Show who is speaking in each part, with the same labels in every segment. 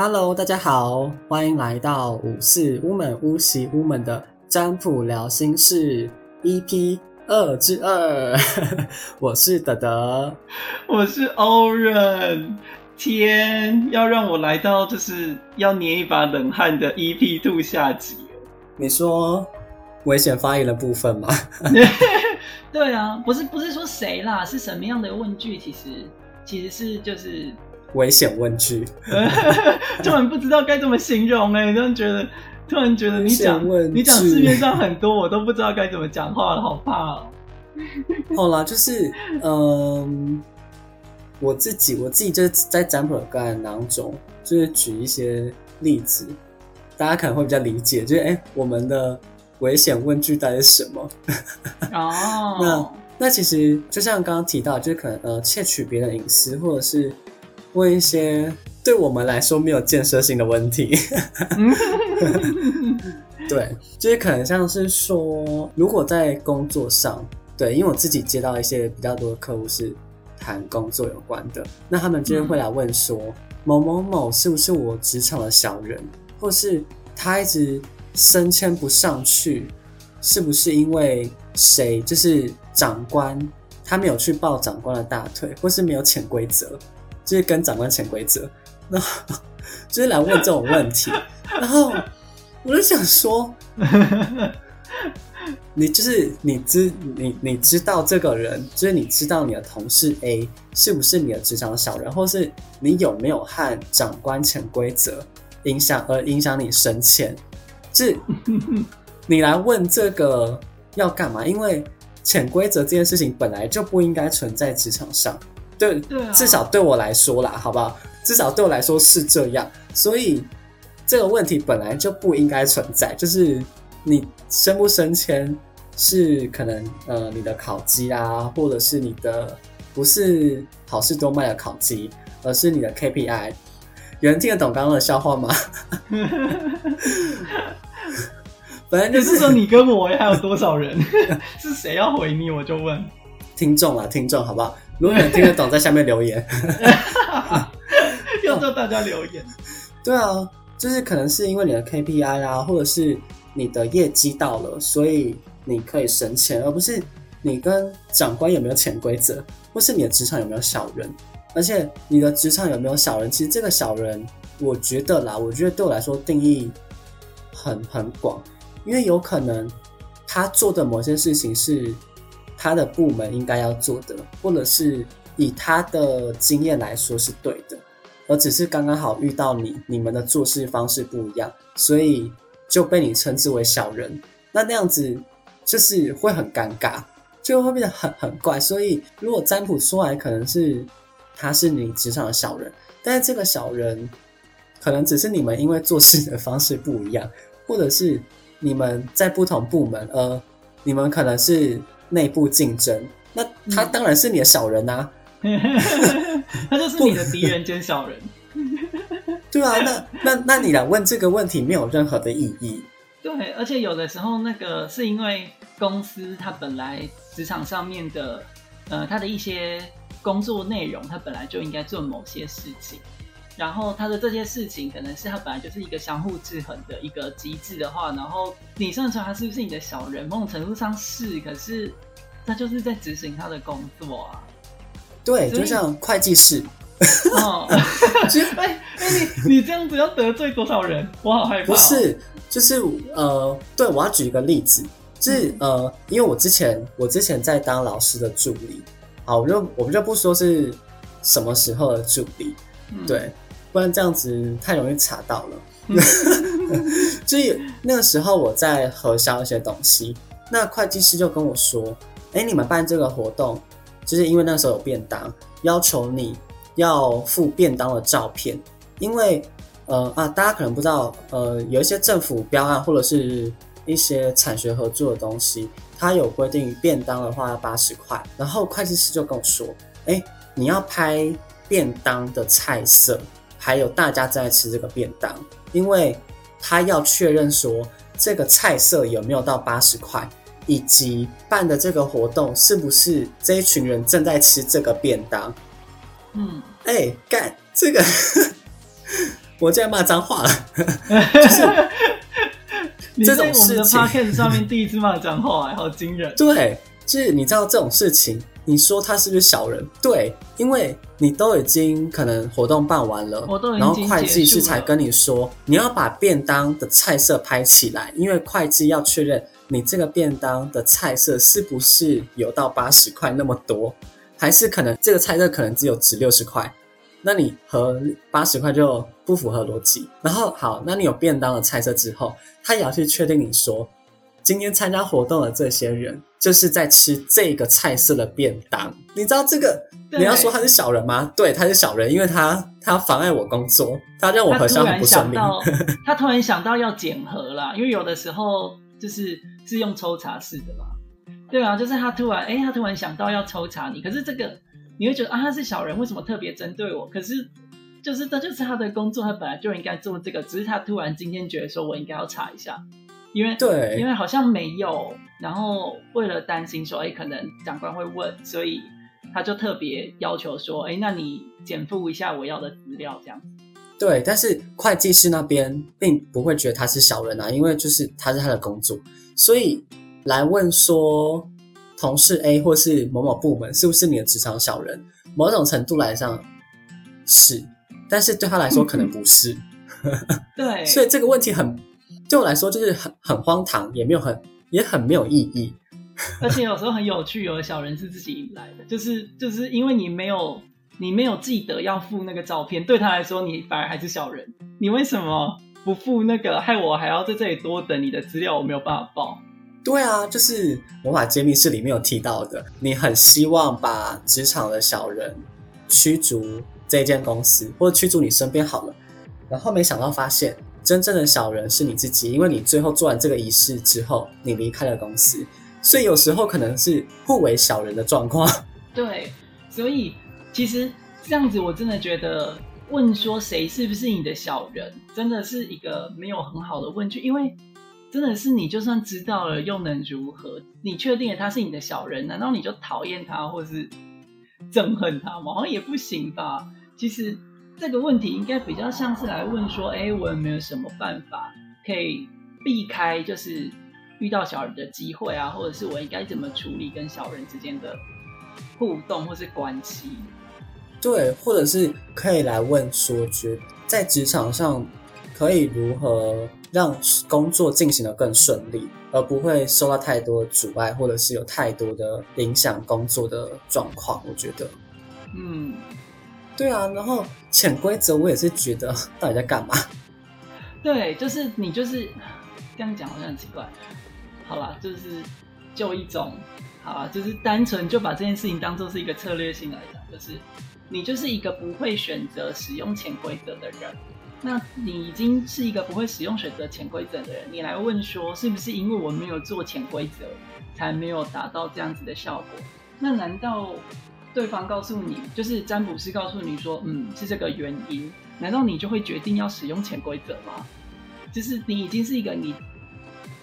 Speaker 1: Hello，大家好，欢迎来到五四屋门屋喜屋门的占卜聊心事 EP 二之二，我是德德，
Speaker 2: 我是欧仁。天，要让我来到就是要捏一把冷汗的 EP Two 下集。
Speaker 1: 你说危险发言的部分吗？
Speaker 2: 对啊，不是不是说谁啦，是什么样的问句？其实其实是就是
Speaker 1: 危险问句，
Speaker 2: 突然不知道该怎么形容哎，突然觉得突然觉得你讲你讲市面上很多，我都不知道该怎么讲话了，好怕哦。
Speaker 1: 好啦，就是嗯。我自己，我自己就是在占卜的个案当中，就是举一些例子，大家可能会比较理解。就是哎，我们的危险问句到底是什么？哦，那那其实就像刚刚提到，就是可能呃窃取别人隐私，或者是问一些对我们来说没有建设性的问题。对，就是可能像是说，如果在工作上，对，因为我自己接到一些比较多的客户是。谈工作有关的，那他们就会来问说：某某某是不是我职场的小人，或是他一直升迁不上去，是不是因为谁？就是长官他没有去抱长官的大腿，或是没有潜规则，就是跟长官潜规则，那就是来问这种问题。然后我就想说。你就是你知你你知道这个人，就是你知道你的同事 A 是不是你的职场小人，或是你有没有和长官潜规则影响而影响你升迁？是，你来问这个要干嘛？因为潜规则这件事情本来就不应该存在职场上，对，至少对我来说啦，好不好？至少对我来说是这样，所以这个问题本来就不应该存在，就是。你升不升迁是可能呃你的考绩啊，或者是你的不是好事多卖的考绩，而是你的 KPI。有人听得懂刚刚的笑话吗？反正就是
Speaker 2: 说你跟我还有多少人？是谁要回你？我就问
Speaker 1: 听众啊，听众好不好？如果有人听得懂，在下面留言。
Speaker 2: 要叫大家留言。
Speaker 1: 对啊，就是可能是因为你的 KPI 啊，或者是。你的业绩到了，所以你可以省钱，而不是你跟长官有没有潜规则，或是你的职场有没有小人。而且你的职场有没有小人，其实这个小人，我觉得啦，我觉得对我来说定义很很广，因为有可能他做的某些事情是他的部门应该要做的，或者是以他的经验来说是对的，而只是刚刚好遇到你，你们的做事方式不一样，所以。就被你称之为小人，那那样子就是会很尴尬，就会变得很很怪。所以如果占卜出来可能是他是你职场的小人，但是这个小人可能只是你们因为做事的方式不一样，或者是你们在不同部门，呃，你们可能是内部竞争，那他当然是你的小人呐，
Speaker 2: 他就是你的敌人兼小人。
Speaker 1: 对啊，那那那你来问这个问题没有任何的意义。
Speaker 2: 对，而且有的时候那个是因为公司它本来职场上面的，呃，它的一些工作内容，它本来就应该做某些事情，然后他的这些事情可能是他本来就是一个相互制衡的一个机制的话，然后你算出来他是不是你的小人？某种程度上是，可是他就是在执行他的工作啊。
Speaker 1: 对，就像会计师。哦，
Speaker 2: 哎哎，你你这样子要得罪多少人？我好害怕。
Speaker 1: 不是，就是呃，对，我要举一个例子，就是呃，因为我之前我之前在当老师的助理，好，我就我们就不说是什么时候的助理，对，不然这样子太容易查到了。所以那个时候我在核销一些东西，那会计师就跟我说：“哎，你们办这个活动，就是因为那时候有便当，要求你。”要附便当的照片，因为呃啊，大家可能不知道，呃，有一些政府标案或者是一些产学合作的东西，它有规定便当的话要八十块。然后会计师就跟我说：“哎，你要拍便当的菜色，还有大家正在吃这个便当，因为他要确认说这个菜色有没有到八十块，以及办的这个活动是不是这一群人正在吃这个便当。”嗯，哎，干这个，我竟然骂脏话了，就是
Speaker 2: 你
Speaker 1: 这种
Speaker 2: 在我们的
Speaker 1: 事情
Speaker 2: 上面第一次骂脏话，哎，好惊人。
Speaker 1: 对，就是你知道这种事情，你说他是不是小人？对，因为你都已经可能活动办完了，
Speaker 2: 活动已
Speaker 1: 然后
Speaker 2: 经
Speaker 1: 会计师才跟你说，你要把便当的菜色拍起来，因为会计要确认你这个便当的菜色是不是有到八十块那么多，还是可能这个菜色可能只有值六十块。那你和八十块就不符合逻辑。然后好，那你有便当的菜色之后，他也要去确定你说，今天参加活动的这些人就是在吃这个菜色的便当。你知道这个你要说他是小人吗？对，他是小人，因为他他妨碍我工作，他让我
Speaker 2: 他
Speaker 1: 核销很
Speaker 2: 突然
Speaker 1: 不顺
Speaker 2: 到，他突然想到要检核啦，因为有的时候就是是用抽查式的嘛。对啊，就是他突然，哎、他突然想到要抽查你，可是这个你会觉得啊，他是小人，为什么特别针对我？可是就是这就是他的工作，他本来就应该做这个，只是他突然今天觉得说我应该要查一下，因为
Speaker 1: 对。
Speaker 2: 因为好像没有，然后为了担心说，哎，可能长官会问，所以他就特别要求说，哎，那你减负一下我要的资料，这样子。
Speaker 1: 对，但是会计师那边并不会觉得他是小人啊，因为就是他是他的工作，所以来问说同事 A 或是某某部门是不是你的职场小人，某种程度来上是，但是对他来说可能不是，
Speaker 2: 对，
Speaker 1: 所以这个问题很对我来说就是很很荒唐，也没有很也很没有意义。
Speaker 2: 而且有时候很有趣，有的小人是自己引来的，就是就是因为你没有你没有记得要付那个照片，对他来说你反而还是小人。你为什么不付那个，害我还要在这里多等你的资料，我没有办法报。
Speaker 1: 对啊，就是魔法揭秘室里面有提到的，你很希望把职场的小人驱逐这间公司，或者驱逐你身边好了，然后没想到发现真正的小人是你自己，因为你最后做完这个仪式之后，你离开了公司，所以有时候可能是互为小人的状况。
Speaker 2: 对，所以其实这样子，我真的觉得问说谁是不是你的小人，真的是一个没有很好的问句，因为真的是你就算知道了，又能如何？你确定了他是你的小人，难道你就讨厌他或是憎恨他吗？好像也不行吧。其实这个问题应该比较像是来问说，哎，我有没有什么办法可以避开，就是遇到小人的机会啊，或者是我应该怎么处理跟小人之间的互动或是关系？
Speaker 1: 对，或者是可以来问说，觉在职场上可以如何让工作进行的更顺利，而不会受到太多的阻碍，或者是有太多的影响工作的状况。我觉得，
Speaker 2: 嗯，
Speaker 1: 对啊。然后潜规则，我也是觉得到底在干嘛？
Speaker 2: 对，就是你就是这样讲好像很奇怪。好啦，就是就一种好啦，就是单纯就把这件事情当做是一个策略性来讲，就是你就是一个不会选择使用潜规则的人。那你已经是一个不会使用选择潜规则的人，你来问说是不是因为我没有做潜规则，才没有达到这样子的效果？那难道对方告诉你，就是占卜师告诉你说，嗯，是这个原因，难道你就会决定要使用潜规则吗？就是你已经是一个你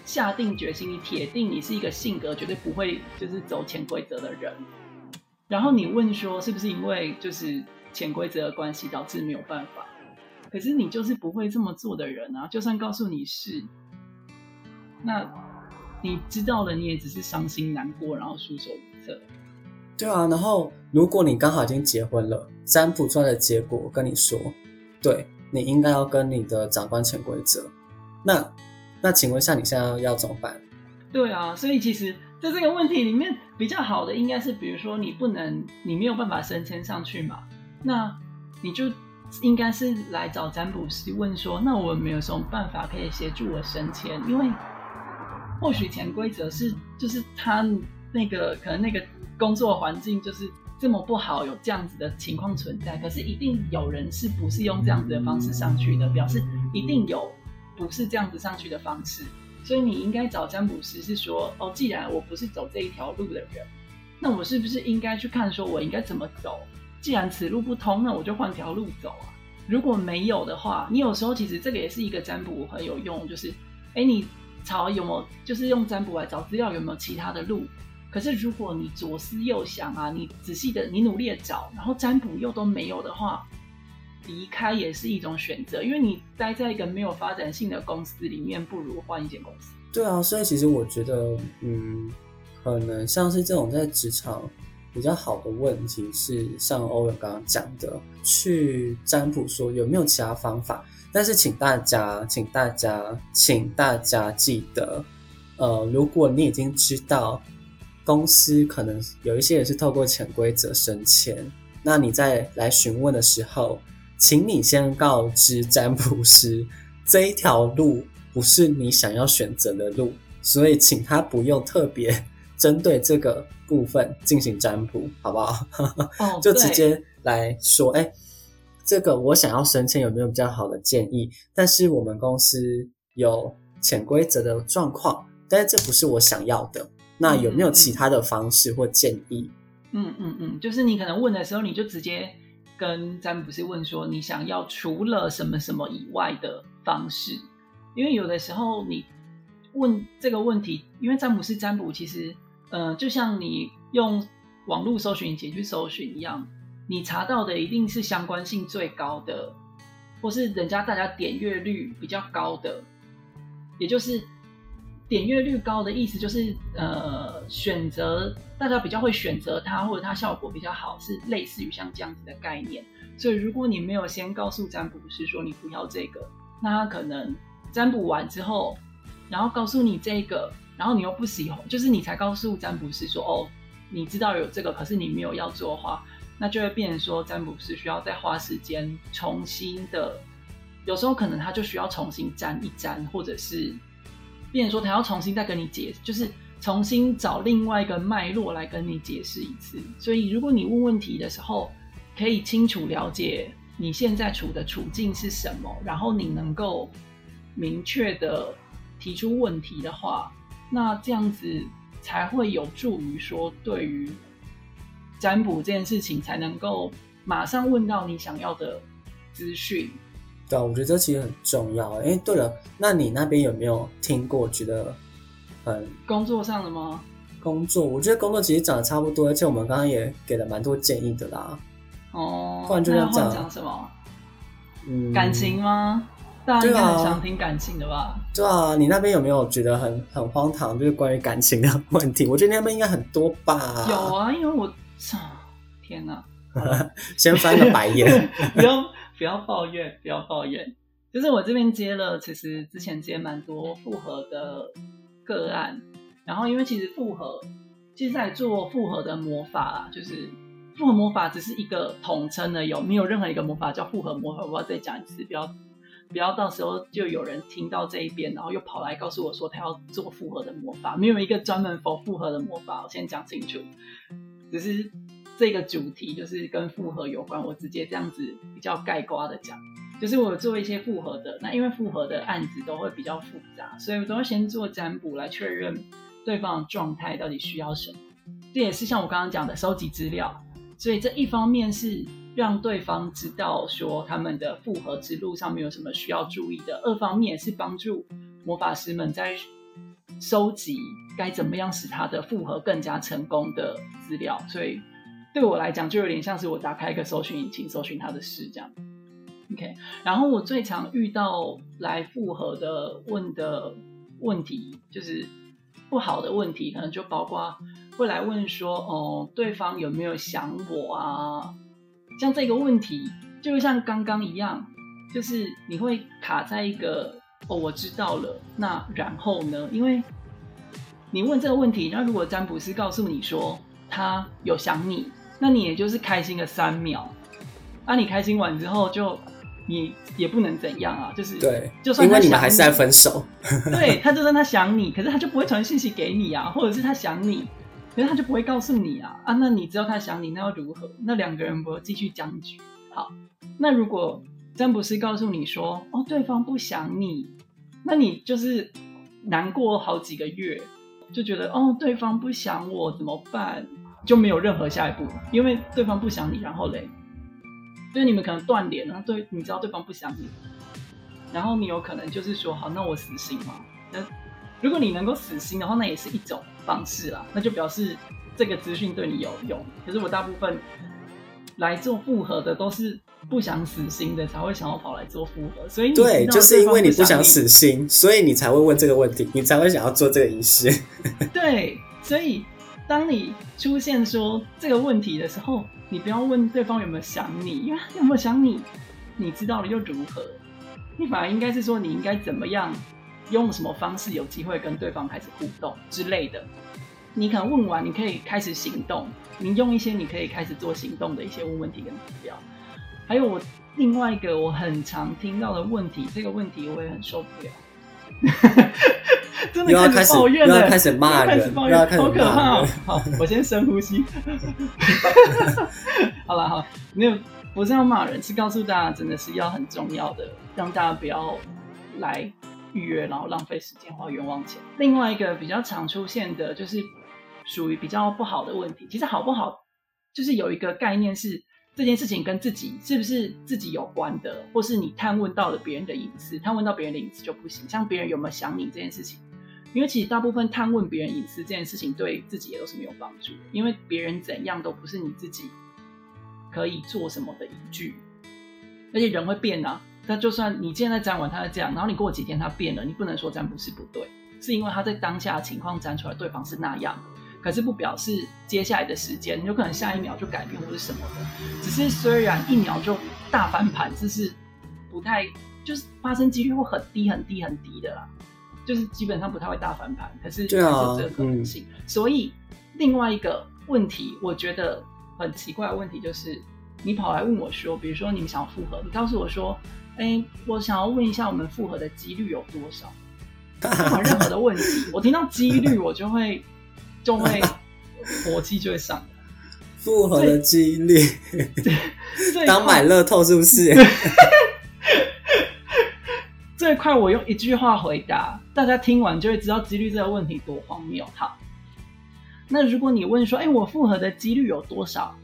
Speaker 2: 下定决心，你铁定你是一个性格绝对不会就是走潜规则的人，然后你问说是不是因为就是潜规则的关系导致没有办法？可是你就是不会这么做的人啊！就算告诉你是，那你知道了，你也只是伤心难过，然后束手无。
Speaker 1: 对啊。然后如果你刚好已经结婚了，占卜出来的结果跟你说，对你应该要跟你的长官潜规则，那那请问一下，你现在要怎么办？
Speaker 2: 对啊，所以其实在这个问题里面，比较好的应该是，比如说你不能，你没有办法升迁上去嘛，那你就应该是来找占卜师问说，那我有没有什么办法可以协助我升迁？因为或许潜规则是就是他那个可能那个工作环境就是这么不好，有这样子的情况存在，可是一定有人是不是用这样子的方式上去的，表示一定有不是这样子上去的方式。所以你应该找占卜师是说，哦，既然我不是走这一条路的人，那我是不是应该去看说我应该怎么走？既然此路不通，那我就换条路走啊。如果没有的话，你有时候其实这个也是一个占卜很有用，就是，哎，你找有没有就是用占卜来找资料有没有其他的路？可是如果你左思右想啊，你仔细的你努力的找，然后占卜又都没有的话，离开也是一种选择，因为你待在一个没有发展性的公司里面，不如换一间公司。
Speaker 1: 对啊，所以其实我觉得，嗯，可能像是这种在职场比较好的问题是，像欧文刚刚讲的，去占卜说有没有其他方法。但是请大家，请大家，请大家记得，呃，如果你已经知道公司可能有一些人是透过潜规则升迁，那你在来询问的时候，请你先告知占卜师这一条路。不是你想要选择的路，所以请他不用特别针对这个部分进行占卜，好不好？
Speaker 2: 哦，
Speaker 1: 就直接来说，哎，这个我想要升迁，有没有比较好的建议？但是我们公司有潜规则的状况，但是这不是我想要的。那有没有其他的方式或建议？
Speaker 2: 嗯嗯嗯，就是你可能问的时候，你就直接跟占卜师问说，你想要除了什么什么以外的方式。因为有的时候你问这个问题，因为占卜是占卜，其实，呃，就像你用网络搜寻引擎去搜寻一样，你查到的一定是相关性最高的，或是人家大家点阅率比较高的，也就是点阅率高的意思，就是呃，选择大家比较会选择它，或者它效果比较好，是类似于像这样子的概念。所以，如果你没有先告诉占卜师说你不要这个，那他可能。占卜完之后，然后告诉你这个，然后你又不喜欢，就是你才告诉占卜师说：“哦，你知道有这个，可是你没有要做的话，那就会变成说占卜师需要再花时间重新的，有时候可能他就需要重新占一占，或者是变成说他要重新再跟你解，就是重新找另外一个脉络来跟你解释一次。所以，如果你问问题的时候，可以清楚了解你现在处的处境是什么，然后你能够。明确的提出问题的话，那这样子才会有助于说，对于占卜这件事情，才能够马上问到你想要的资讯。
Speaker 1: 对啊，我觉得这其实很重要。哎，对了，那你那边有没有听过？觉得很
Speaker 2: 工作上的吗？
Speaker 1: 工作，我觉得工作其实讲的差不多，而且我们刚刚也给了蛮多建议的啦。
Speaker 2: 哦，
Speaker 1: 不然就要
Speaker 2: 讲什么？嗯，感情吗？大家应该很想听感情的吧？
Speaker 1: 对啊，你那边有没有觉得很很荒唐？就是关于感情的 问题，我觉得那边应该很多吧。
Speaker 2: 有啊，因为我，天哪！
Speaker 1: 先翻个白眼，
Speaker 2: 不要不要抱怨，不要抱怨。就是我这边接了，其实之前接蛮多复合的个案，然后因为其实复合，其实在做复合的魔法，就是复合魔法只是一个统称的，有没有任何一个魔法叫复合魔法？我要再讲一次，不要。不要到时候就有人听到这一边，然后又跑来告诉我说他要做复合的魔法，没有一个专门否复合的魔法。我先讲清楚，只是这个主题就是跟复合有关，我直接这样子比较盖瓜的讲，就是我做一些复合的，那因为复合的案子都会比较复杂，所以我都要先做占卜来确认对方的状态到底需要什么。这也是像我刚刚讲的收集资料，所以这一方面是。让对方知道说他们的复合之路上面有什么需要注意的。二方面是帮助魔法师们在收集该怎么样使他的复合更加成功的资料。所以对我来讲，就有点像是我打开一个搜寻引擎，搜寻他的事这样。OK，然后我最常遇到来复合的问的问题，就是不好的问题，可能就包括会来问说，哦，对方有没有想我啊？像这个问题，就像刚刚一样，就是你会卡在一个哦，我知道了，那然后呢？因为你问这个问题，那如果占卜师告诉你说他有想你，那你也就是开心个三秒。那你开心完之后，就你也不能怎样啊，就是
Speaker 1: 对，
Speaker 2: 就算
Speaker 1: 因为你们还是在分手，
Speaker 2: 对他就算他想你，可是他就不会传信息给你啊，或者是他想你。可是他就不会告诉你啊啊！那你知道他想你，那要如何？那两个人不继续僵局？好，那如果占卜师告诉你说，哦，对方不想你，那你就是难过好几个月，就觉得哦，对方不想我怎么办？就没有任何下一步，因为对方不想你，然后嘞，所以你们可能断联了。对，你知道对方不想你，然后你有可能就是说，好，那我死心嘛？那如果你能够死心的话，那也是一种。方式啦，那就表示这个资讯对你有用。可是我大部分来做复合的都是不想死心的才会想要跑来做复合，所以你
Speaker 1: 对，就是因为你不想死心，所以你才会问这个问题，你才会想要做这个仪式。
Speaker 2: 对，所以当你出现说这个问题的时候，你不要问对方有没有想你，因为有没有想你，你知道了又如何？你反而应该是说，你应该怎么样，用什么方式有机会跟对方开始互动之类的。你可能问完，你可以开始行动，你用一些你可以开始做行动的一些问问题跟指标。还有我另外一个我很常听到的问题，这个问题我也很受不了。真的
Speaker 1: 开始
Speaker 2: 抱怨了，
Speaker 1: 又要开始骂人
Speaker 2: 又要开始抱
Speaker 1: 又要开始
Speaker 2: 怨好可怕哦！好，我先深呼吸。好了，好，没有，不是要骂人，是告诉大家，真的是要很重要的，让大家不要来预约，然后浪费时间花冤枉钱。另外一个比较常出现的就是属于比较不好的问题，其实好不好，就是有一个概念是。这件事情跟自己是不是自己有关的，或是你探问到了别人的隐私，探问到别人的隐私就不行。像别人有没有想你这件事情，因为其实大部分探问别人隐私这件事情，对自己也都是没有帮助的，因为别人怎样都不是你自己可以做什么的依据。而且人会变啊，那就算你现在占完他是这样，然后你过几天他变了，你不能说占卜是不对，是因为他在当下的情况占出来对方是那样。可是不表示接下来的时间有可能下一秒就改变或者什么的，只是虽然一秒就大翻盘，这是不太就是发生几率会很低很低很低的啦，就是基本上不太会大翻盘，可是还是这个可能性。所以另外一个问题，我觉得很奇怪的问题就是，你跑来问我说，比如说你们想要复合，你告诉我说，哎，我想要问一下我们复合的几率有多少？不管任何的问题，我听到几率我就会。就会火气就会上来，
Speaker 1: 复合的几率，
Speaker 2: 最
Speaker 1: 当买乐透是不是？
Speaker 2: 这一块我用一句话回答，大家听完就会知道几率这个问题多荒谬。好，那如果你问说，哎，我复合的几率有多少？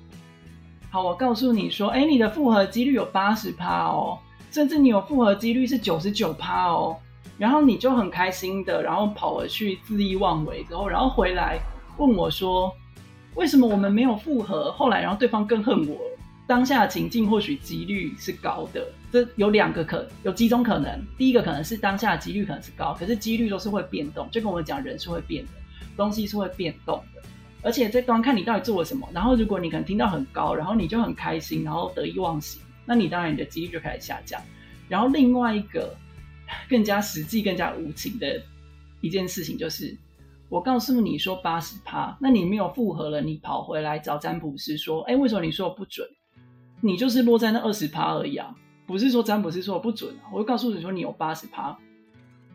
Speaker 2: 好，我告诉你说，哎，你的复合几率有八十趴哦，甚至你有复合几率是九十九趴哦，然后你就很开心的，然后跑回去恣意妄为之后，然后回来。问我说：“为什么我们没有复合？”后来，然后对方更恨我。当下的情境或许几率是高的，这有两个可有几种可能。第一个可能是当下的几率可能是高，可是几率都是会变动，就跟我们讲人是会变的，东西是会变动的。而且这端看你到底做了什么。然后如果你可能听到很高，然后你就很开心，然后得意忘形，那你当然你的几率就开始下降。然后另外一个更加实际、更加无情的一件事情就是。我告诉你说八十趴，那你没有复合了，你跑回来找占卜师说，哎，为什么你说我不准？你就是落在那二十趴而已啊，不是说占卜师说我不准啊。我就告诉你说你有八十趴，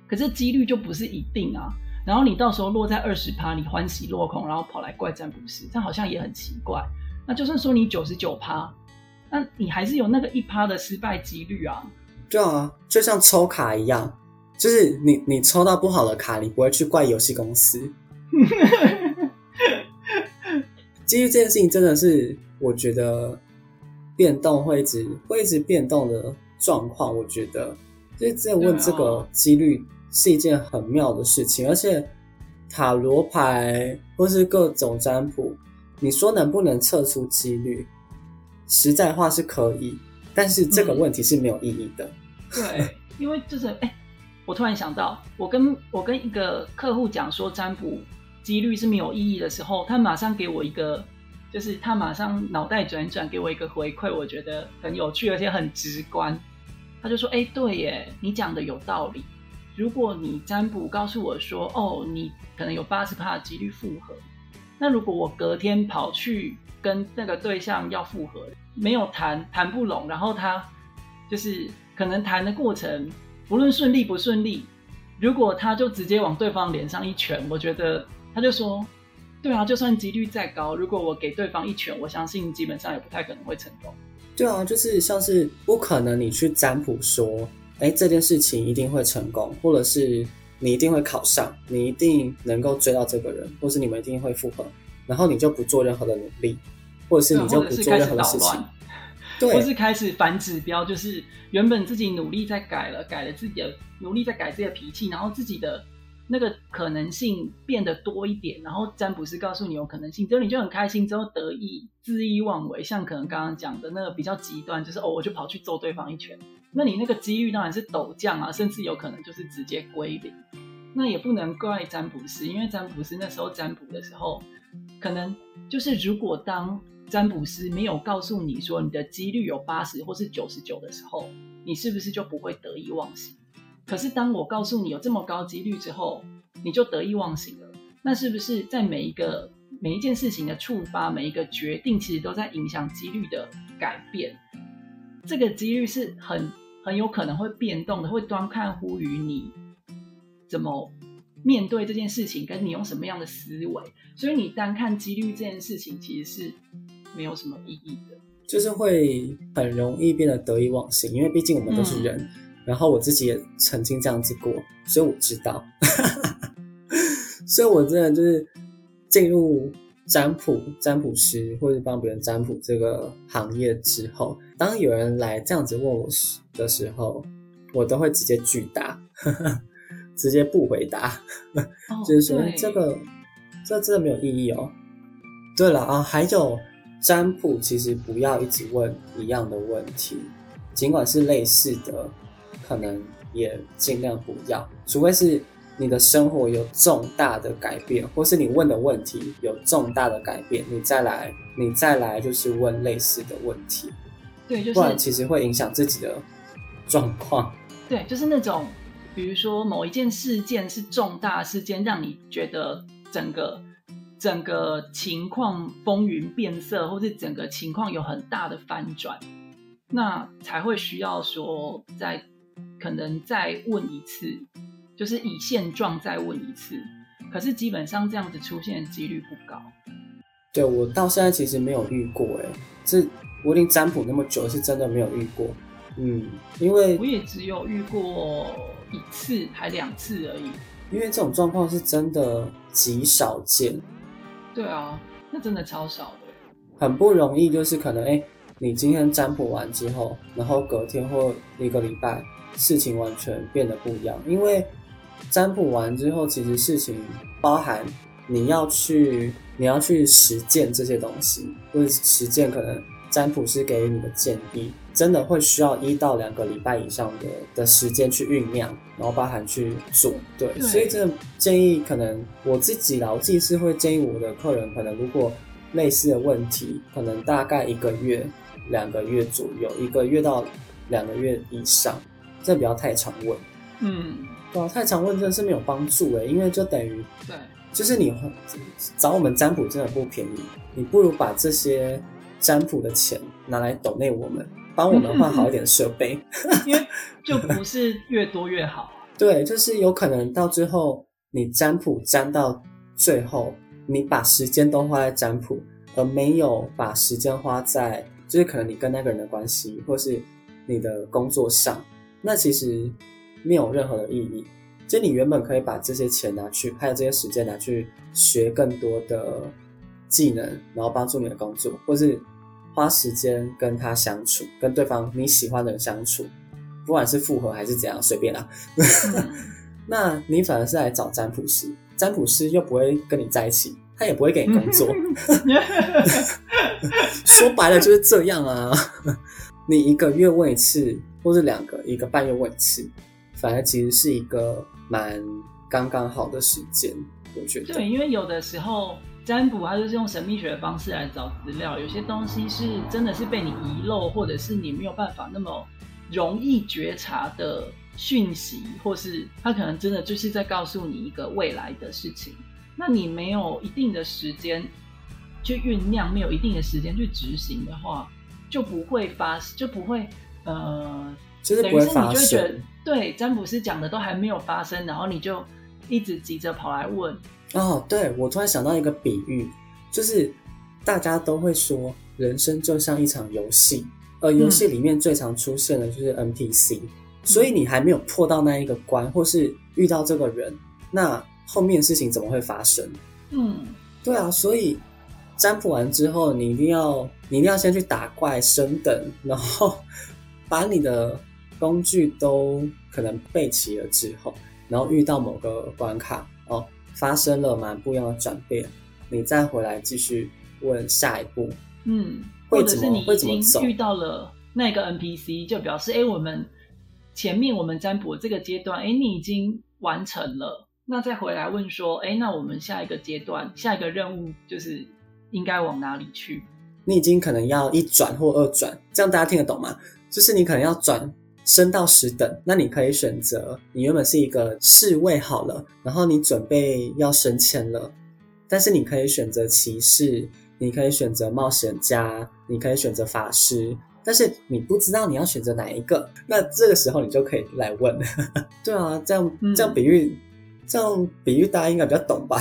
Speaker 2: 可是几率就不是一定啊。然后你到时候落在二十趴，你欢喜落空，然后跑来怪占卜师，这好像也很奇怪。那就算说你九十九趴，那你还是有那个一趴的失败几率啊。
Speaker 1: 对啊，就像抽卡一样。就是你，你抽到不好的卡，你不会去怪游戏公司。基于这件事情，真的是我觉得变动会一直会一直变动的状况。我觉得，就是在问这个几率是一件很妙的事情。而且塔罗牌或是各种占卜，你说能不能测出几率？实在话是可以，但是这个问题是没有意义的。
Speaker 2: 对，因为就是哎。我突然想到，我跟我跟一个客户讲说占卜几率是没有意义的时候，他马上给我一个，就是他马上脑袋转转给我一个回馈，我觉得很有趣，而且很直观。他就说：“哎，对耶，你讲的有道理。如果你占卜告诉我说，哦，你可能有八十趴的几率复合，那如果我隔天跑去跟那个对象要复合，没有谈谈不拢，然后他就是可能谈的过程。”不论顺利不顺利，如果他就直接往对方脸上一拳，我觉得他就说：“对啊，就算几率再高，如果我给对方一拳，我相信基本上也不太可能会成功。”
Speaker 1: 对啊，就是像是不可能你去占卜说：“哎，这件事情一定会成功，或者是你一定会考上，你一定能够追到这个人，或是你们一定会复合，然后你就不做任何的努力，或者是你就不做任何的事情。”
Speaker 2: 或是开始反指标，就是原本自己努力在改了，改了自己的努力在改自己的脾气，然后自己的那个可能性变得多一点，然后占卜师告诉你有可能性，之后你就很开心，之后得意、恣意妄为，像可能刚刚讲的那个比较极端，就是哦，我就跑去揍对方一拳，那你那个机遇当然是陡降啊，甚至有可能就是直接归零。那也不能怪占卜师，因为占卜师那时候占卜的时候，可能就是如果当占卜师没有告诉你说你的几率有八十或是九十九的时候，你是不是就不会得意忘形？可是当我告诉你有这么高几率之后，你就得意忘形了。那是不是在每一个每一件事情的触发，每一个决定，其实都在影响几率的改变？这个几率是很很有可能会变动的，会端看乎于你怎么面对这件事情，跟你用什么样的思维。所以你单看几率这件事情，其实是没有什么意义的，
Speaker 1: 就是会很容易变得得意忘形，因为毕竟我们都是人。然后我自己也曾经这样子过，所以我知道，所以我真的就是进入占卜、占卜师或者帮别人占卜这个行业之后，当有人来这样子问我时的时候，我都会直接拒答，直接不回答，就是说这个这真的没有意义哦。对了啊，还有占卜，其实不要一直问一样的问题，尽管是类似的。可能也尽量不要，除非是你的生活有重大的改变，或是你问的问题有重大的改变，你再来，你再来就是问类似的问题。
Speaker 2: 对，就是
Speaker 1: 不然其实会影响自己的状况。
Speaker 2: 对，就是那种，比如说某一件事件是重大事件，让你觉得整个整个情况风云变色，或是整个情况有很大的翻转，那才会需要说再。可能再问一次，就是以现状再问一次。可是基本上这样子出现的几率不高。
Speaker 1: 对我到现在其实没有遇过，哎，这我已经占卜那么久，是真的没有遇过。嗯，因为
Speaker 2: 我也只有遇过一次，还两次而已。
Speaker 1: 因为这种状况是真的极少见。
Speaker 2: 对啊，那真的超少的。
Speaker 1: 很不容易，就是可能哎，你今天占卜完之后，然后隔天或一个礼拜。事情完全变得不一样，因为占卜完之后，其实事情包含你要去你要去实践这些东西，或者实践可能占卜师给予你的建议，真的会需要一到两个礼拜以上的的时间去酝酿，然后包含去做。对，所以真的建议可能我自己牢记是会建议我的客人，可能如果类似的问题，可能大概一个月、两个月左右，一个月到两个月以上。这不要太常问，
Speaker 2: 嗯，
Speaker 1: 对啊，太常问真的是没有帮助哎，因为就等于，
Speaker 2: 对，
Speaker 1: 就是你找我们占卜真的不便宜，你不如把这些占卜的钱拿来抖内我们，帮我们换好一点 设备，
Speaker 2: 因为就不是越多越好，
Speaker 1: 对，就是有可能到最后你占卜占到最后，你把时间都花在占卜，而没有把时间花在，就是可能你跟那个人的关系，或是你的工作上。那其实没有任何的意义。就你原本可以把这些钱拿去，还有这些时间拿去学更多的技能，然后帮助你的工作，或是花时间跟他相处，跟对方你喜欢的人相处，不管是复合还是怎样，随便啦。那你反而是来找占卜师，占卜师又不会跟你在一起，他也不会给你工作。说白了就是这样啊！你一个月问一次。或是两个一个半月问一次，反而其实是一个蛮刚刚好的时间，我觉得。
Speaker 2: 对，因为有的时候占卜它就是用神秘学的方式来找资料，有些东西是真的是被你遗漏，或者是你没有办法那么容易觉察的讯息，或是他可能真的就是在告诉你一个未来的事情，那你没有一定的时间去酝酿，没有一定的时间去执行的话，就不会发，就不会。呃，
Speaker 1: 就是不会觉
Speaker 2: 得。对，占卜师讲的都还没有发生，然后你就一直急着跑来问。
Speaker 1: 哦，对，我突然想到一个比喻，就是大家都会说，人生就像一场游戏，而游戏里面最常出现的就是 NPC，所以你还没有破到那一个关，或是遇到这个人，那后面事情怎么会发生？
Speaker 2: 嗯，
Speaker 1: 对啊，所以占卜完之后，你一定要，你一定要先去打怪升等，然后。把你的工具都可能备齐了之后，然后遇到某个关卡哦，发生了蛮不一样的转变，你再回来继续问下一步，
Speaker 2: 嗯，或者是你已经遇到了那个 NPC，就表示哎，我们前面我们占卜这个阶段，哎，你已经完成了，那再回来问说，哎，那我们下一个阶段，下一个任务就是应该往哪里去？
Speaker 1: 你已经可能要一转或二转，这样大家听得懂吗？就是你可能要转升到十等，那你可以选择你原本是一个侍卫好了，然后你准备要升迁了，但是你可以选择骑士，你可以选择冒险家，你可以选择法师，但是你不知道你要选择哪一个，那这个时候你就可以来问。对啊，这样
Speaker 2: 嗯
Speaker 1: 这样比喻，这样比喻大家应该比较懂吧？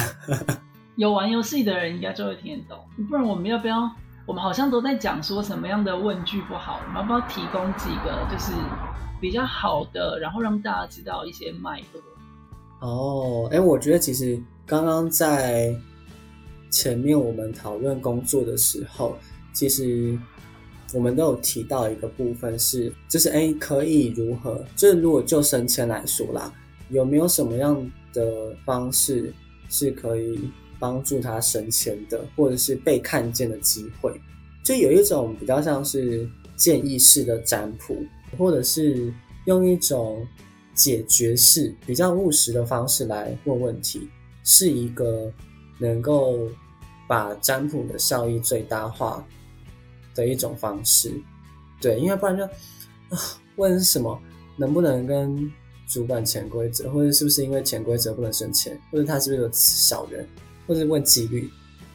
Speaker 2: 有玩游戏的人应该就会听得懂，不然我们要不要？我们好像都在讲说什么样的问句不好，我们要不要提供几个就是比较好的，然后让大家知道一些脉络？
Speaker 1: 哦，哎，我觉得其实刚刚在前面我们讨论工作的时候，其实我们都有提到一个部分是，就是哎，可以如何？就是如果就升迁来说啦，有没有什么样的方式是可以帮助他升迁的，或者是被看见的机会？就有一种比较像是建议式的占卜，或者是用一种解决式、比较务实的方式来问问题，是一个能够把占卜的效益最大化的一种方式。对，因为不然就啊问什么能不能跟主管潜规则，或者是不是因为潜规则不能升迁，或者他是不是有小人，或者是问几率，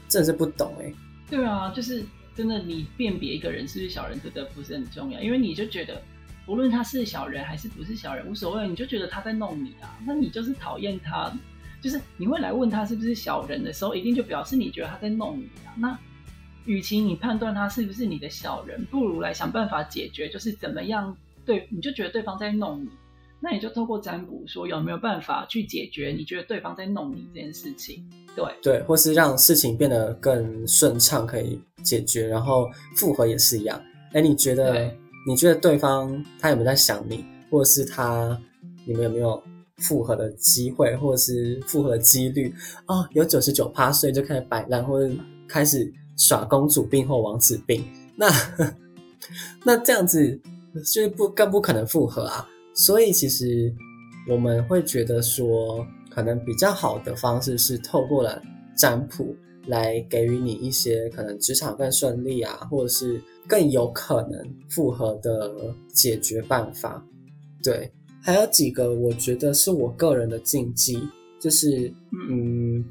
Speaker 1: 真的是不懂哎、
Speaker 2: 对啊，就是真的，你辨别一个人是不是小人，真的不是很重要，因为你就觉得，无论他是小人还是不是小人，无所谓，你就觉得他在弄你啊，那你就是讨厌他，就是你会来问他是不是小人的时候，一定就表示你觉得他在弄你啊。那与其你判断他是不是你的小人，不如来想办法解决，就是怎么样对，你就觉得对方在弄你，那你就透过占卜说有没有办法去解决你觉得对方在弄你这件事情。对，
Speaker 1: 对，或是让事情变得更顺畅，可以解决，然后复合也是一样。哎，你觉得你觉得对方他有没有在想你，或者是他你们有没有复合的机会，或者是复合的几率？哦，有九十九趴，所以就开始摆烂，或者开始耍公主病或王子病。那 那这样子就是不更不可能复合啊。所以其实我们会觉得说，可能比较好的方式是透过了占卜来给予你一些可能职场更顺利啊，或者是更有可能复合的解决办法。对，还有几个我觉得是我个人的禁忌，就是
Speaker 2: 嗯，
Speaker 1: 嗯，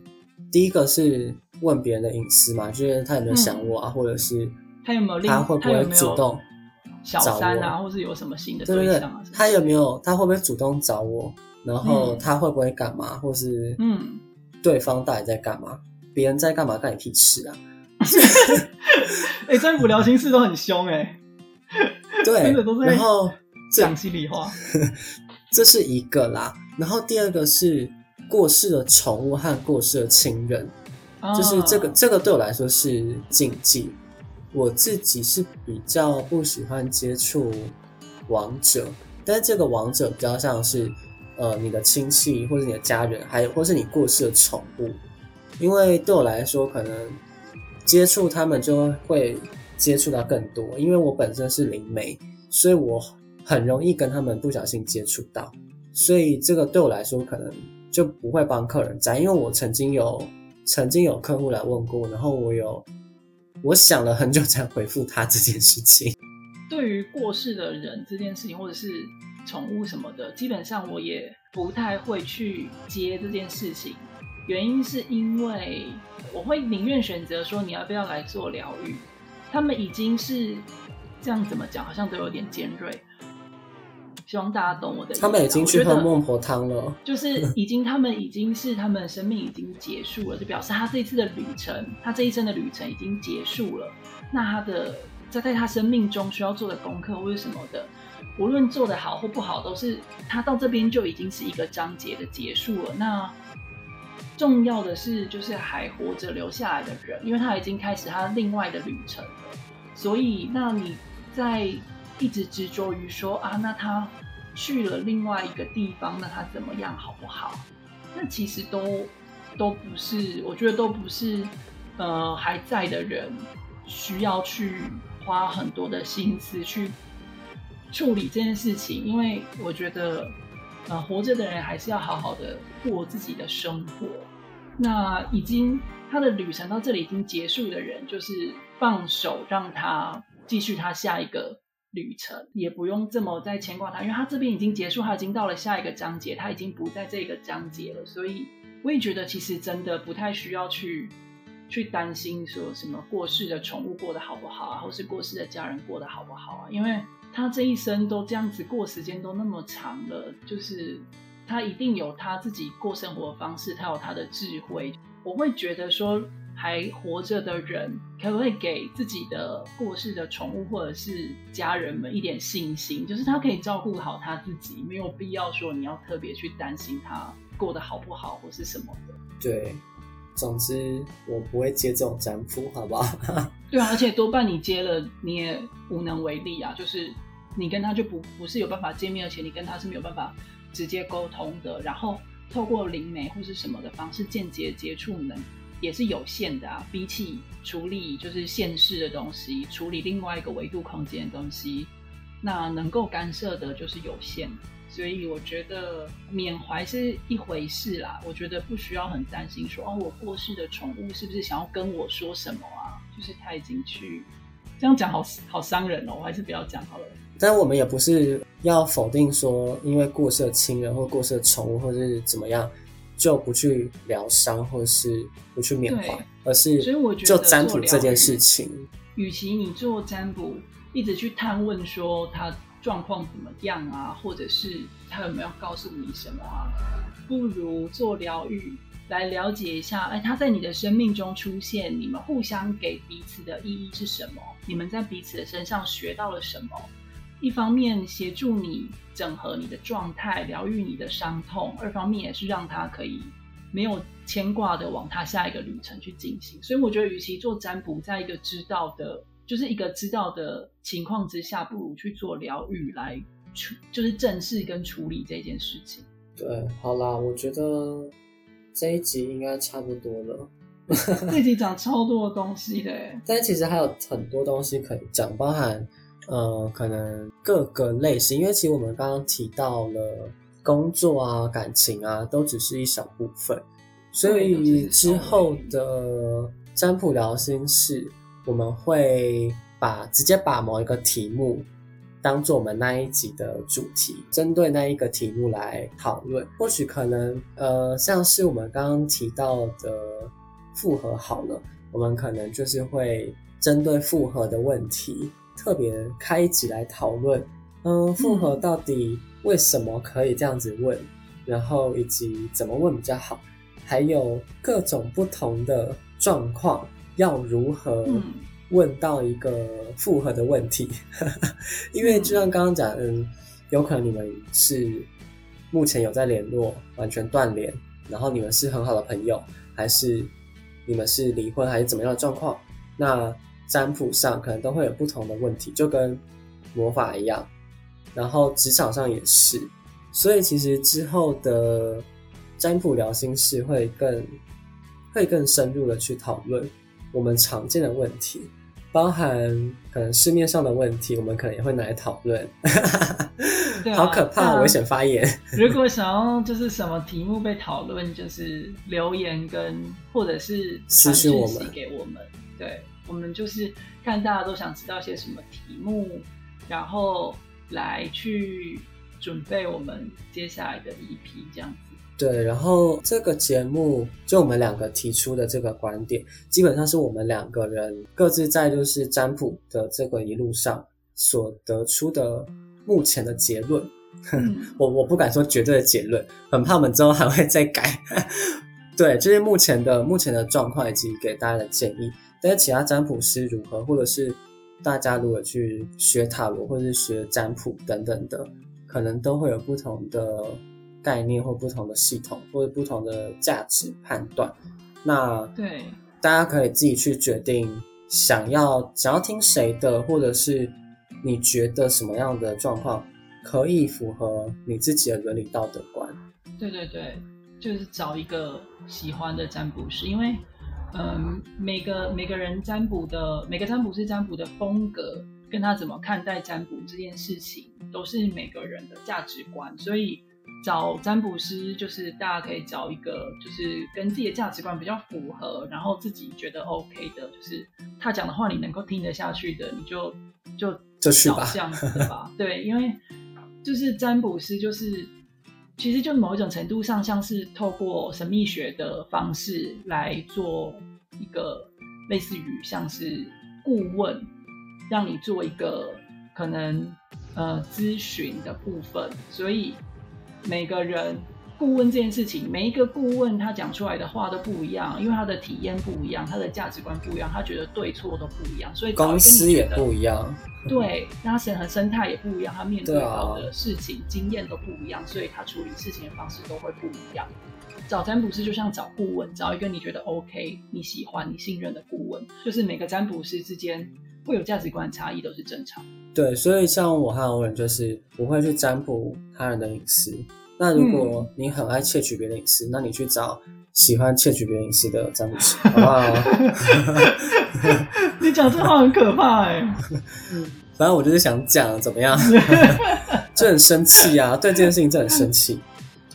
Speaker 1: 第一个是问别人的隐私嘛，就是他有没有想我啊，或者是
Speaker 2: 他有没有
Speaker 1: 他会不会主动
Speaker 2: 小
Speaker 1: 找
Speaker 2: 三啊，
Speaker 1: 我
Speaker 2: 或是有什么新的
Speaker 1: 对
Speaker 2: 象啊？
Speaker 1: 他有没有他会不会主动找我，然后
Speaker 2: 嗯
Speaker 1: 他会不会干嘛，或是
Speaker 2: 嗯，
Speaker 1: 对方到底在干嘛，别人在干嘛干你屁事啊？
Speaker 2: 哎、占卜聊心事都很凶哎、
Speaker 1: 对
Speaker 2: 真的都，是
Speaker 1: 然后这
Speaker 2: 讲心里话。
Speaker 1: 这是一个啦，然后第二个是过世的宠物和过世的亲人，就是这个
Speaker 2: 啊
Speaker 1: 这个对我来说是禁忌。我自己是比较不喜欢接触王者，但是这个王者比较像是呃你的亲戚或者你的家人，还有或是你过世的宠物，因为对我来说可能接触他们就会接触到更多，因为我本身是灵媒，所以我很容易跟他们不小心接触到，所以这个对我来说可能就不会帮客人占，因为我曾经有曾经有客户来问过，然后我有我想了很久才回复他这件事情。
Speaker 2: 对于过世的人这件事情，或者是宠物什么的，基本上我也不太会去接这件事情。原因是因为我会宁愿选择说你要不要来做疗愈，他们已经是这样怎么讲，好像都有点尖锐。希望大家懂我的意思啊。
Speaker 1: 他们已经去喝孟婆汤了，
Speaker 2: 就是已经他们已经是他们生命已经结束了，就表示他这一次的旅程，他这一生的旅程已经结束了。那他的在在他生命中需要做的功课或者什么的，无论做得好或不好，都是他到这边就已经是一个章节的结束了。那重要的是，就是还活着留下来的人，因为他已经开始他另外的旅程了。所以，那你在一直执着于说啊，那他去了另外一个地方，那他怎么样好不好？那其实都都不是，我觉得都不是，呃，还在的人需要去花很多的心思去处理这件事情，因为我觉得，呃，活着的人还是要好好的过自己的生活。那已经他的旅程到这里已经结束的人，就是放手让他继续他下一个旅程，也不用这么再牵挂他，因为他这边已经结束，他已经到了下一个章节，他已经不在这个章节了。所以我也觉得，其实真的不太需要去去担心说什么过世的宠物过得好不好啊，或是过世的家人过得好不好啊，因为他这一生都这样子过，时间都那么长了，就是。他一定有他自己过生活的方式，他有他的智慧。我会觉得说，还活着的人可不可以给自己的过世的宠物或者是家人们一点信心，就是他可以照顾好他自己，没有必要说你要特别去担心他过得好不好或是什么的。
Speaker 1: 对，总之我不会接这种占卜，好不好？
Speaker 2: 对啊，而且多半你接了你也无能为力啊，就是你跟他就不不是有办法见面，而且你跟他是没有办法。直接沟通的，然后透过灵媒或是什么的方式间接接触能也是有限的啊。比起处理就是现世的东西，处理另外一个维度空间的东西，那能够干涉的就是有限。所以我觉得缅怀是一回事啦。我觉得不需要很担心说哦，我过世的宠物是不是想要跟我说什么啊？就是他已经去这样讲，好好伤人哦。我还是不要讲好了。
Speaker 1: 但我们也不是要否定说，因为过世的亲人或过世的宠物或者是怎么样，就不去疗伤或者是不去缅怀，而是
Speaker 2: 所以我觉得
Speaker 1: 就占卜这件事情，
Speaker 2: 与其你做占卜一直去探问说他状况怎么样啊，或者是他有没有告诉你什么啊，不如做疗愈来了解一下，哎，他在你的生命中出现，你们互相给彼此的意义是什么？你们在彼此的身上学到了什么？一方面协助你整合你的状态，疗愈你的伤痛；二方面也是让他可以没有牵挂的往他下一个旅程去进行。所以我觉得，与其做占卜，在一个知道的，就是一个知道的情况之下，不如去做疗愈来处，就是正视跟处理这件事情。
Speaker 1: 对，好啦，我觉得这一集应该差不多了。
Speaker 2: 这一集讲超多的东西的，
Speaker 1: 但其实还有很多东西可以讲，包含。呃，可能各个类型，因为其实我们刚刚提到了工作啊、感情啊，都只是一小部分，所以之后的占卜聊心事，我们会把直接把某一个题目当做我们那一集的主题，针对那一个题目来讨论。或许可能呃，像是我们刚刚提到的复合好了，我们可能就是会针对复合的问题。特别开一集来讨论，嗯，复合到底为什么可以这样子问，然后以及怎么问比较好，还有各种不同的状况要如何问到一个复合的问题，因为就像刚刚讲，嗯，有可能你们是目前有在联络，完全断联，然后你们是很好的朋友，还是你们是离婚，还是怎么样的状况？那。占卜上可能都会有不同的问题，就跟魔法一样，然后职场上也是，所以其实之后的占卜聊心事会更会更深入的去讨论我们常见的问题，包含可能市面上的问题，我们可能也会拿来讨论。好可怕，危险发言。
Speaker 2: 如果想要就是什么题目被讨论，就是留言跟或者是
Speaker 1: 私信我们
Speaker 2: 给我们，对。我们就是看大家都想知道些什么题目，然后来去准备我们接下来的一批这样子。
Speaker 1: 对，然后这个节目就我们两个提出的这个观点，基本上是我们两个人各自在就是占卜的这个一路上所得出的目前的结论。我我不敢说绝对的结论，很怕我们之后还会再改。对，这是目前的目前的状况以及给大家的建议。但是其他占卜师如何，或者是大家如果去学塔罗，或者是学占卜等等的，可能都会有不同的概念或不同的系统，或者不同的价值判断。那
Speaker 2: 对，
Speaker 1: 大家可以自己去决定想要想要听谁的，或者是你觉得什么样的状况可以符合你自己的伦理道德观。
Speaker 2: 对对对，就是找一个喜欢的占卜师，因为嗯，每个每个人占卜的每个占卜师占卜的风格，跟他怎么看待占卜这件事情，都是每个人的价值观，所以。找占卜师，就是大家可以找一个，就是跟自己的价值观比较符合，然后自己觉得 OK 的，就是他讲的话你能够听得下去的，你就就
Speaker 1: 就去吧，
Speaker 2: 这样子的 吧。对，因为就是占卜师，就是其实就某一种程度上，像是透过神秘学的方式来做一个类似于像是顾问，让你做一个可能呃咨询的部分，所以。每个人顾问这件事情，每一个顾问他讲出来的话都不一样，因为他的体验不一样，他的价值观不一样，他觉得对错都不一样，所以
Speaker 1: 公司也不一样。
Speaker 2: 对，他审核生态也不一样，他面对到的事情经验都不一样，所以他处理事情的方式都会不一样。找占卜师就像找顾问，找一个你觉得 OK、你喜欢、你信任的顾问，就是每个占卜师之间会有价值观差异，都是正常。
Speaker 1: 对，所以像我和欧文就是不会去占卜他人的隐私。那如果你很爱窃取别人隐私，那你去找喜欢窃取别人隐私的占卜师，好不好？
Speaker 2: 你讲这话很可怕哎。
Speaker 1: 反正我就是想讲怎么样，就很生气啊！对这件事情真的很生气。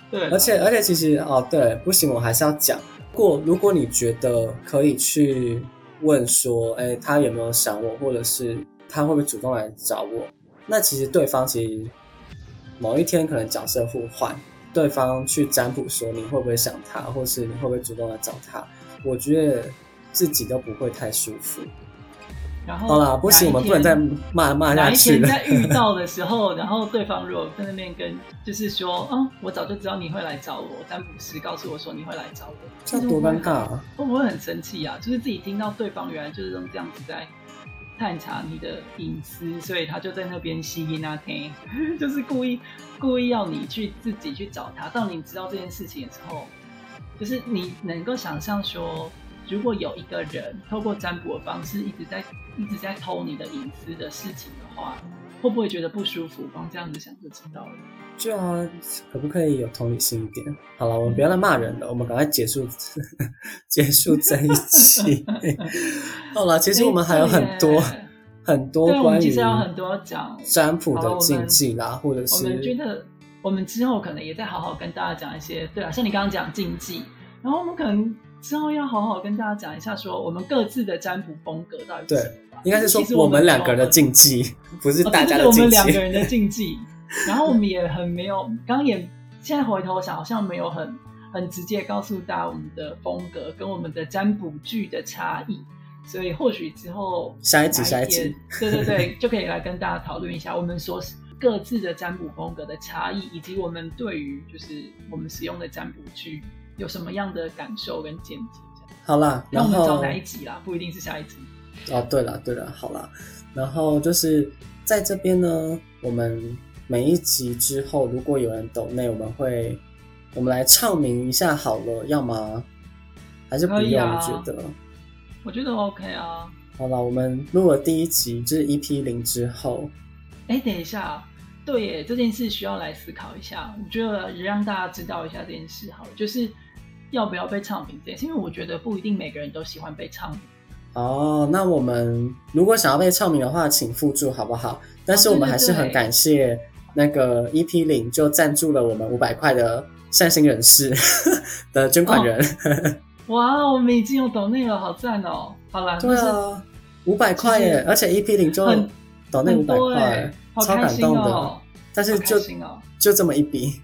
Speaker 2: 对，
Speaker 1: 而且而且其实哦，对，不行，我还是要讲过。如果你觉得可以去问说，哎，他有没有想我，或者是。他会不会主动来找我？那其实对方其实某一天可能角色互换，对方去占卜说你会不会想他，或是你会不会主动来找他？我觉得自己都不会太舒服。
Speaker 2: 然后
Speaker 1: 好了，不行，我们不能再骂骂下去
Speaker 2: 了。在遇到的时候，然后对方如果在那边跟就是说，嗯，我早就知道你会来找我，占卜师告诉我说你会来找我，
Speaker 1: 这多尴尬啊！
Speaker 2: 会不会很生气啊？就是自己听到对方原来就是用这样子在。探查你的隐私，所以他就在那边吸音啊听，就是故意故意要你去自己去找他。当你知道这件事情的时候，就是你能够想象说，如果有一个人透过占卜的方式一直在一直在偷你的隐私的事情的话。会不会觉得不舒服？光这样子想就知道了。
Speaker 1: 就啊，可不可以有同理心一点？好了，我们不要再骂人了，我们赶快结束 结束这一期。好了，其实我们还有很多很多关于
Speaker 2: 其实有很多讲
Speaker 1: 占卜的禁忌啦，或者是
Speaker 2: 我们觉得我们之后可能也再好好跟大家讲一些。对啊，像你刚刚讲禁忌，然后我们可能之后要好好跟大家讲一下，说我们各自的占卜风格到底
Speaker 1: 对。应该是说我们两个人的禁忌，不是大家的禁
Speaker 2: 忌。我们 两个人的禁忌，然后我们也很没有，刚刚也现在回头想，好像没有很很直接告诉大家我们的风格跟我们的占卜剧的差异，所以或许之后
Speaker 1: 下一集下一集，
Speaker 2: 对对对，就可以来跟大家讨论一下我们所各自的占卜风格的差异，以及我们对于就是我们使用的占卜剧有什么样的感受跟见解。
Speaker 1: 好啦，然
Speaker 2: 后找哪一集啦？不一定是下一集。
Speaker 1: 哦，对了，对了，好啦，然后就是在这边呢，我们每一集之后，如果有人抖内，我们会我们来唱名一下好了，要吗？还是不用？我觉得，
Speaker 2: 我觉得 OK 啊。
Speaker 1: 好了，我们录了第一集，就是 EP 零之后。
Speaker 2: 哎，等一下，对耶，这件事需要来思考一下。我觉得也让大家知道一下这件事好了，就是要不要被唱名这件事，因为我觉得不一定每个人都喜欢被唱名。
Speaker 1: 哦，那我们如果想要被唱名的话，请附注好不好？但是我们还是很感谢那个 EP 零就赞助了我们五百块的善心人士 的捐款人。
Speaker 2: 哇，我们已经有抖内了，好赞哦！好了，
Speaker 1: 对啊，五百块耶，而且 EP 零就抖内五百块，超感动的。但是就就这么一笔，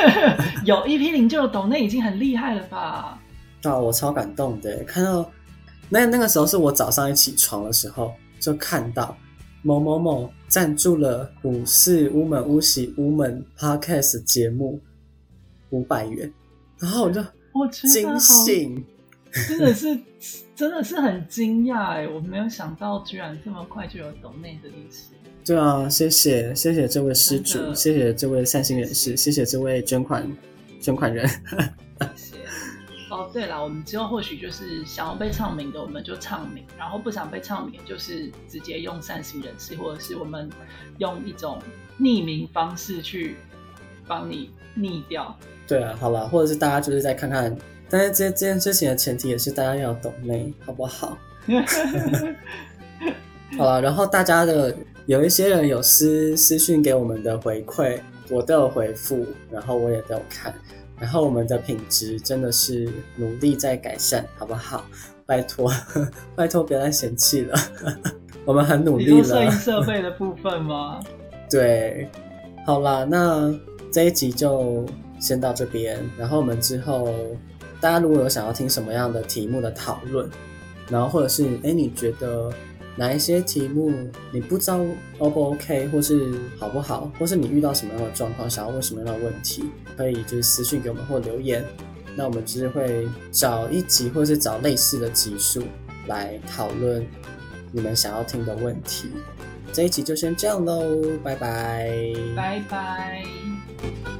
Speaker 2: 有一批零就有抖内已经很厉害了吧？
Speaker 1: 啊，我超感动的，看到。那那个时候是我早上一起床的时候，就看到某某某赞助了五四乌门乌喜乌门 podcast 节目五百元，然后我就
Speaker 2: 我
Speaker 1: 惊醒，
Speaker 2: 真的是 真的是很惊讶哎，我没有想到居然这么快就有懂内的意思。
Speaker 1: 对啊，谢谢谢谢这位施主，谢谢这位善心人士，谢谢这位捐款捐款人。
Speaker 2: 谢谢。哦，对了，我们之后或许就是想要被唱名的，我们就唱名；然后不想被唱名，就是直接用善心人士，或者是我们用一种匿名方式去帮你匿掉。
Speaker 1: 对啊，好了，或者是大家就是再看看，但是这这件事情的前提也是大家要懂内，好不好？好了，然后大家的有一些人有私私讯给我们的回馈，我都有回复，然后我也都有看。然后我们的品质真的是努力在改善，好不好？拜托，拜托别再嫌弃了，我们很努力了。
Speaker 2: 摄影 设备的部分吗？
Speaker 1: 对，好啦，那这一集就先到这边。然后我们之后，大家如果有想要听什么样的题目的讨论，然后或者是哎，你觉得？哪一些题目你不知道 O 不 OK，或是好不好，或是你遇到什么样的状况，想要问什么样的问题，可以就是私信给我们或留言，那我们就是会找一集或是找类似的集数来讨论你们想要听的问题。这一集就先这样喽，拜拜，
Speaker 2: 拜拜。